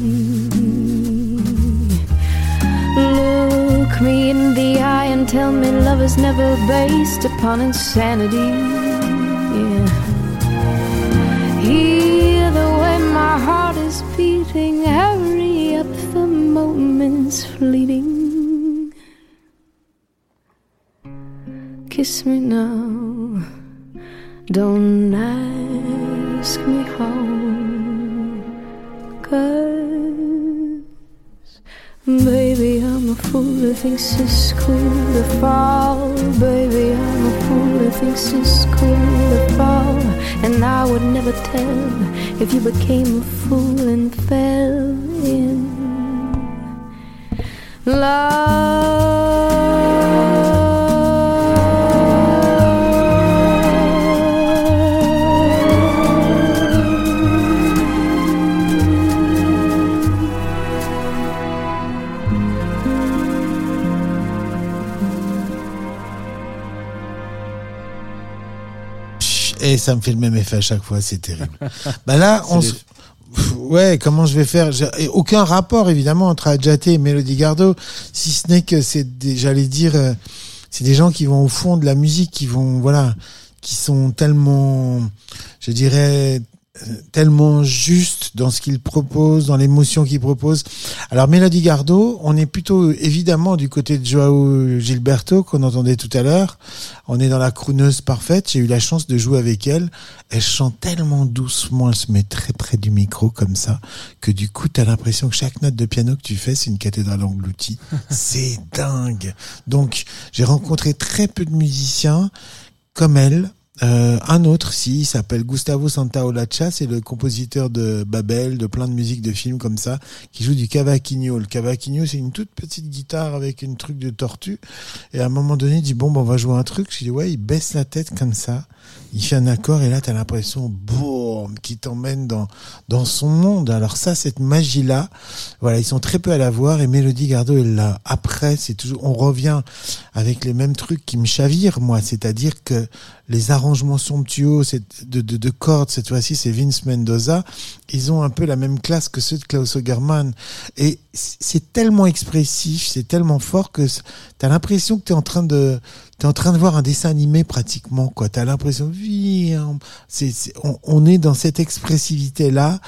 Look me in the eye and tell me love is never based upon insanity. Hear the way my heart is beating, hurry up, the moment's fleeting. Kiss me now, don't ask me how. Cause Baby, I'm a fool who thinks it's cool to fall. Baby, I'm a fool who thinks it's cool to fall. And I would never tell if you became a fool and fell in love. Et ça me fait le même effet à chaque fois, c'est terrible. bah là, on. Pff, Ouais, comment je vais faire? Et aucun rapport évidemment entre Adjaté et Mélodie Gardot, si ce n'est que c'est des, j'allais dire, euh, c'est des gens qui vont au fond de la musique, qui vont, voilà, qui sont tellement, je dirais, tellement justes dans ce qu'ils proposent, dans l'émotion qu'ils proposent. Alors Mélodie Gardot, on est plutôt évidemment du côté de Joao Gilberto qu'on entendait tout à l'heure. On est dans la crooneuse parfaite. J'ai eu la chance de jouer avec elle. Elle chante tellement doucement, elle se met très près du micro comme ça, que du coup, tu as l'impression que chaque note de piano que tu fais, c'est une cathédrale engloutie. c'est dingue. Donc, j'ai rencontré très peu de musiciens comme elle. Euh, un autre, si, il s'appelle Gustavo Santaolalla, c'est le compositeur de Babel, de plein de musiques de films comme ça, qui joue du cavaquinho. Le cavaquinho, c'est une toute petite guitare avec une truc de tortue. Et à un moment donné, il dit, bon, ben, on va jouer un truc. Je dis, ouais, il baisse la tête comme ça. Il fait un accord et là, t'as l'impression, boum, qui t'emmène dans, dans son monde. Alors ça, cette magie-là, voilà, ils sont très peu à la voir et Mélodie Gardot est là. Après, c'est toujours, on revient avec les mêmes trucs qui me chavirent, moi. C'est-à-dire que les arrangements somptueux de, de, de cordes, cette fois-ci, c'est Vince Mendoza. Ils ont un peu la même classe que ceux de Klaus Ogerman. Et c'est tellement expressif, c'est tellement fort que c- t'as l'impression que t'es en train de, t'es en train de voir un dessin animé pratiquement, quoi. T'as l'impression, oui, hein, on, on est dans cette expressivité là.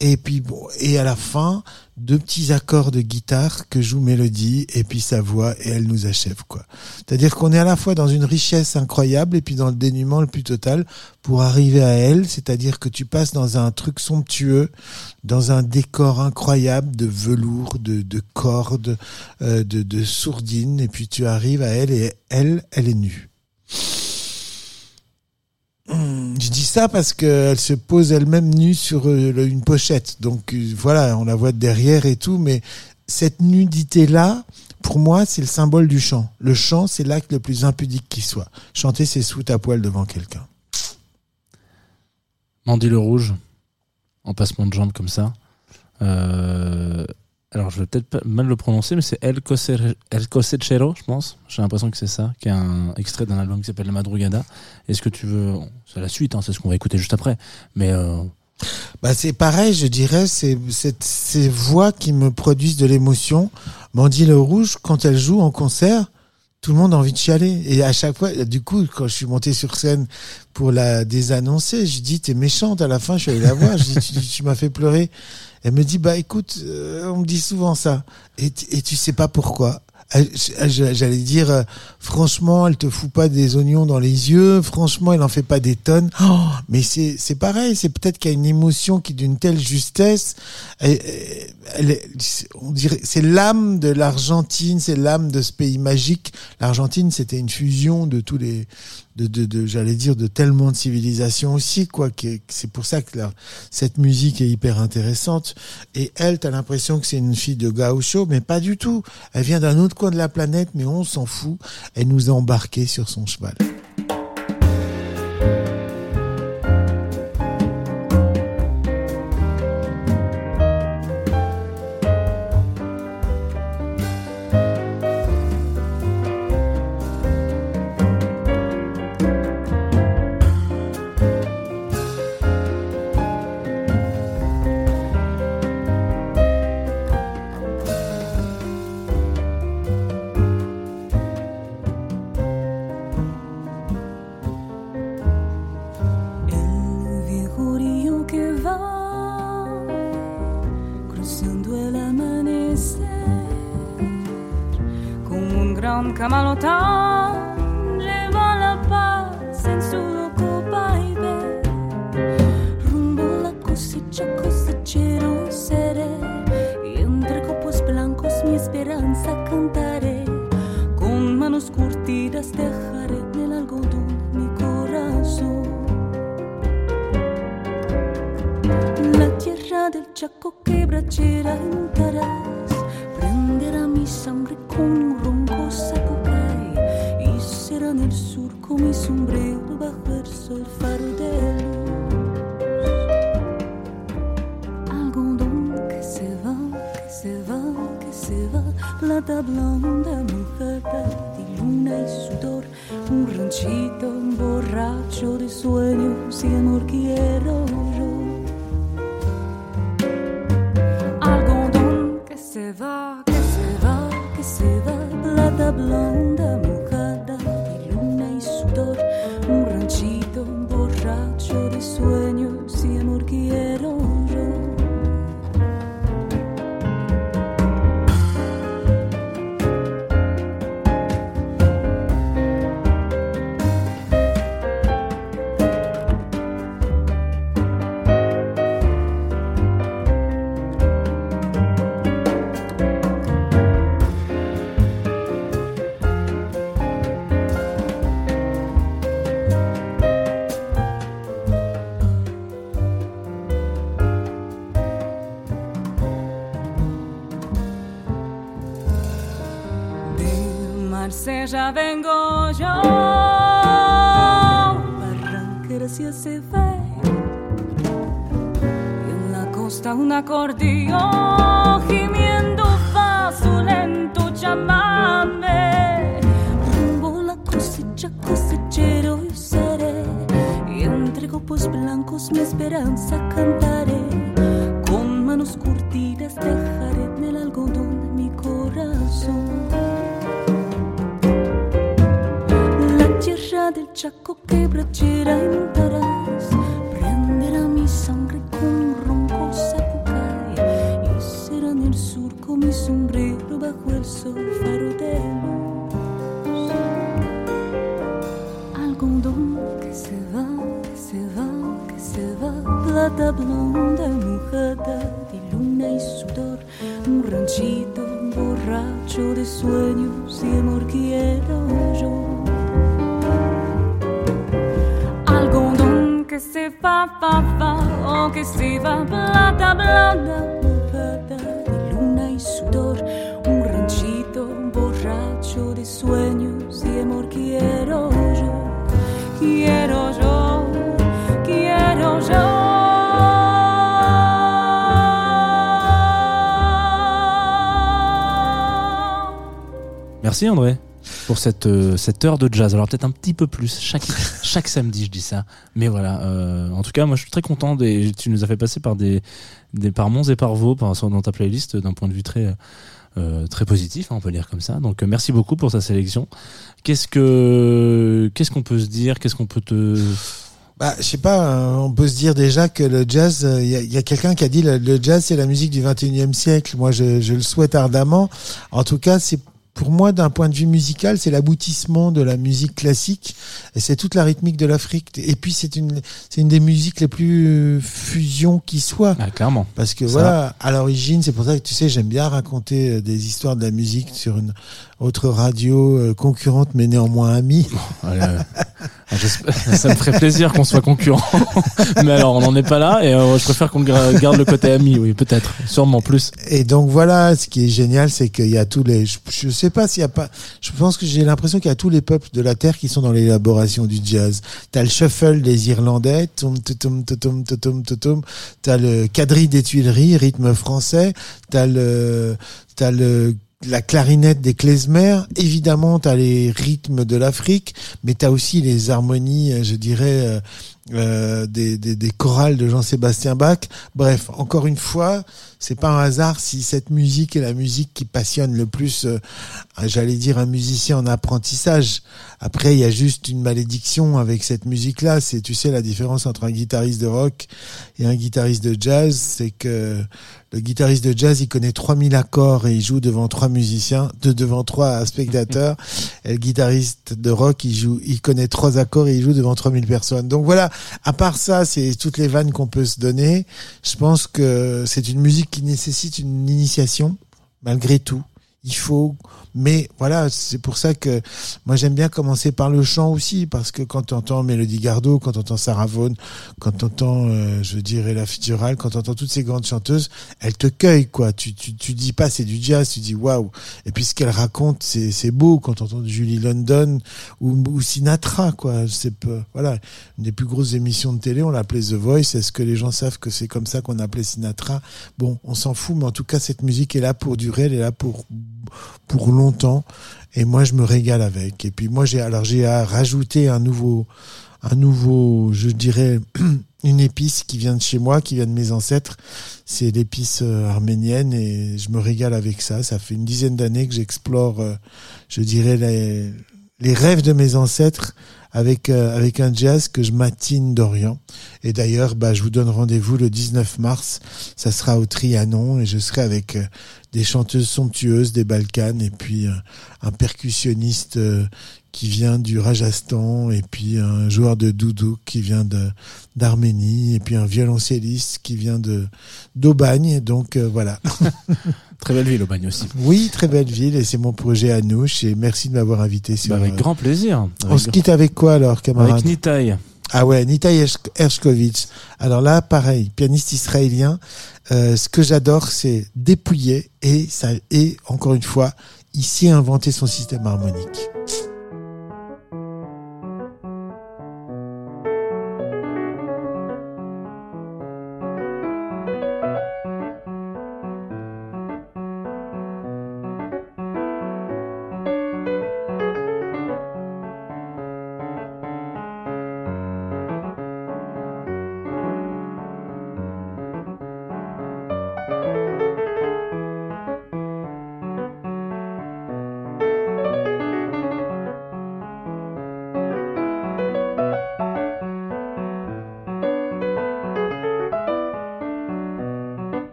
Et puis bon, et à la fin, deux petits accords de guitare que joue Mélodie et puis sa voix et elle nous achève quoi. C'est-à-dire qu'on est à la fois dans une richesse incroyable et puis dans le dénuement le plus total pour arriver à elle, c'est-à-dire que tu passes dans un truc somptueux, dans un décor incroyable de velours, de, de cordes, euh, de, de sourdines et puis tu arrives à elle et elle, elle est nue. Hmm, Je dis ça parce qu'elle se pose elle-même nue sur euh, une pochette. Donc euh, voilà, on la voit de derrière et tout, mais cette nudité-là, pour moi, c'est le symbole du chant. Le chant, c'est l'acte le plus impudique qui soit. Chanter, c'est sous ta poêle devant quelqu'un. Mandy le Rouge, en passement de jambes comme ça. Euh, alors, je vais peut-être mal le prononcer, mais c'est El, Coser- El Cosechero, je pense. J'ai l'impression que c'est ça, qui est un extrait d'un album qui s'appelle La Madrugada. Est-ce que tu veux. C'est la suite, hein, c'est ce qu'on va écouter juste après. Mais euh, Bah, c'est pareil, je dirais, c'est ces voix qui me produisent de l'émotion. Mandy Le Rouge, quand elle joue en concert, tout le monde a envie de chialer. Et à chaque fois, du coup, quand je suis monté sur scène pour la désannoncer, je dis, t'es méchante. À la fin, je suis allé la voir. Je dis, tu m'as fait pleurer. Elle me dit, bah écoute, euh, on me dit souvent ça. Et, tu sais pas pourquoi. j'allais dire, euh, franchement, elle te fout pas des oignons dans les yeux. Franchement, elle en fait pas des tonnes. Oh, mais c'est c'est pareil. C'est peut-être qu'il y a une émotion qui d'une telle justesse. Elle, on dirait, c'est l'âme de l'Argentine, c'est l'âme de ce pays magique. L'Argentine, c'était une fusion de tous les, de, de, de j'allais dire, de tellement de civilisations aussi, quoi. C'est pour ça que cette musique est hyper intéressante. Et elle, t'as l'impression que c'est une fille de gaucho, mais pas du tout. Elle vient d'un autre coin de la planète, mais on s'en fout. Elle nous a embarqués sur son cheval. Borracho de sueños y amor se va, va, va, oh que se va, plata blanda, mojada de luna y sudor, un ranchito borracho de sueños y amor quiero yo, quiero yo, quiero yo. Merci André pour cette, euh, cette heure de jazz. Alors peut-être un petit peu plus chaque, chaque samedi, je dis ça. Mais voilà, euh, en tout cas, moi je suis très content. Tu nous as fait passer par des, des par Mons et par Vaux par, dans ta playlist d'un point de vue très euh, très positif, hein, on peut dire comme ça. Donc euh, merci beaucoup pour ta sélection. Qu'est-ce que qu'est-ce qu'on peut se dire? Qu'est-ce qu'on peut te Bah, je sais pas, euh, on peut se dire déjà que le jazz, il y a, y a quelqu'un qui a dit le, le jazz c'est la musique du 21e siècle. Moi, je, je le souhaite ardemment. En tout cas, c'est pour moi, d'un point de vue musical, c'est l'aboutissement de la musique classique et c'est toute la rythmique de l'Afrique. Et puis c'est une, c'est une des musiques les plus fusion qui soit. Ah, clairement. Parce que Ça. voilà, à l'origine, c'est pour ça que tu sais, j'aime bien raconter euh, des histoires de la musique sur une autre radio euh, concurrente mais néanmoins amie. Euh, ça me ferait plaisir qu'on soit concurrent, mais alors on n'en est pas là et euh, je préfère qu'on garde le côté ami, oui peut-être, sûrement plus. Et donc voilà, ce qui est génial, c'est qu'il y a tous les, je, je sais pas s'il y a pas, je pense que j'ai l'impression qu'il y a tous les peuples de la terre qui sont dans l'élaboration du jazz. T'as le shuffle des Irlandais, tum tum tum tum tum t'as le quadrille des Tuileries, rythme français, t'as le, t'as le la clarinette des klezmer, évidemment, tu as les rythmes de l'Afrique, mais tu as aussi les harmonies, euh, je dirais, euh, euh, des, des, des chorales de Jean-Sébastien Bach. Bref, encore une fois, c'est pas un hasard si cette musique est la musique qui passionne le plus, euh, j'allais dire, un musicien en apprentissage. Après, il y a juste une malédiction avec cette musique-là. C'est, tu sais, la différence entre un guitariste de rock et un guitariste de jazz, c'est que le guitariste de jazz, il connaît 3000 accords et il joue devant trois musiciens, de, devant trois spectateurs. Et le guitariste de rock, il joue, il connaît trois accords et il joue devant 3000 personnes. Donc voilà, à part ça, c'est toutes les vannes qu'on peut se donner. Je pense que c'est une musique qui nécessite une initiation, malgré tout. Il faut, mais voilà, c'est pour ça que moi j'aime bien commencer par le chant aussi, parce que quand tu entends Mélodie Gardot, quand tu entends Sarah Vaughan, quand tu entends, euh, je dirais, la Fitzgerald, quand tu entends toutes ces grandes chanteuses, elles te cueillent, quoi. Tu, tu, tu dis pas c'est du jazz, tu dis waouh. Et puis ce qu'elles racontent, c'est, c'est beau quand tu entends Julie London ou, Sinatra, quoi. C'est voilà. Une des plus grosses émissions de télé, on l'appelait The Voice. Est-ce que les gens savent que c'est comme ça qu'on appelait Sinatra? Bon, on s'en fout, mais en tout cas, cette musique est là pour durer, elle est là pour, pour longtemps. Et moi, je me régale avec. Et puis moi, j'ai alors j'ai à rajouter un nouveau, un nouveau, je dirais, une épice qui vient de chez moi, qui vient de mes ancêtres. C'est l'épice euh, arménienne et je me régale avec ça. Ça fait une dizaine d'années que j'explore, euh, je dirais, les, les rêves de mes ancêtres avec euh, avec un jazz que je matine d'Orient. Et d'ailleurs, bah, je vous donne rendez-vous le 19 mars. Ça sera au Trianon et je serai avec des chanteuses somptueuses des Balkans et puis euh, un percussionniste euh, qui vient du Rajasthan et puis un joueur de doudou qui vient d'Arménie et puis un violoncelliste qui vient de d'Aubagne. Donc euh, voilà. Très belle ville, Aubagne aussi. Oui, très belle ville et c'est mon projet à nous. Et merci de m'avoir invité sur. Bah, avec euh, grand plaisir. On se quitte avec quoi alors, camarade Avec Nitaï. Ah ouais, Nitaï Hershkovitch. Alors là, pareil, pianiste israélien. Euh, ce que j'adore, c'est dépouiller et ça et encore une fois, sait inventer son système harmonique.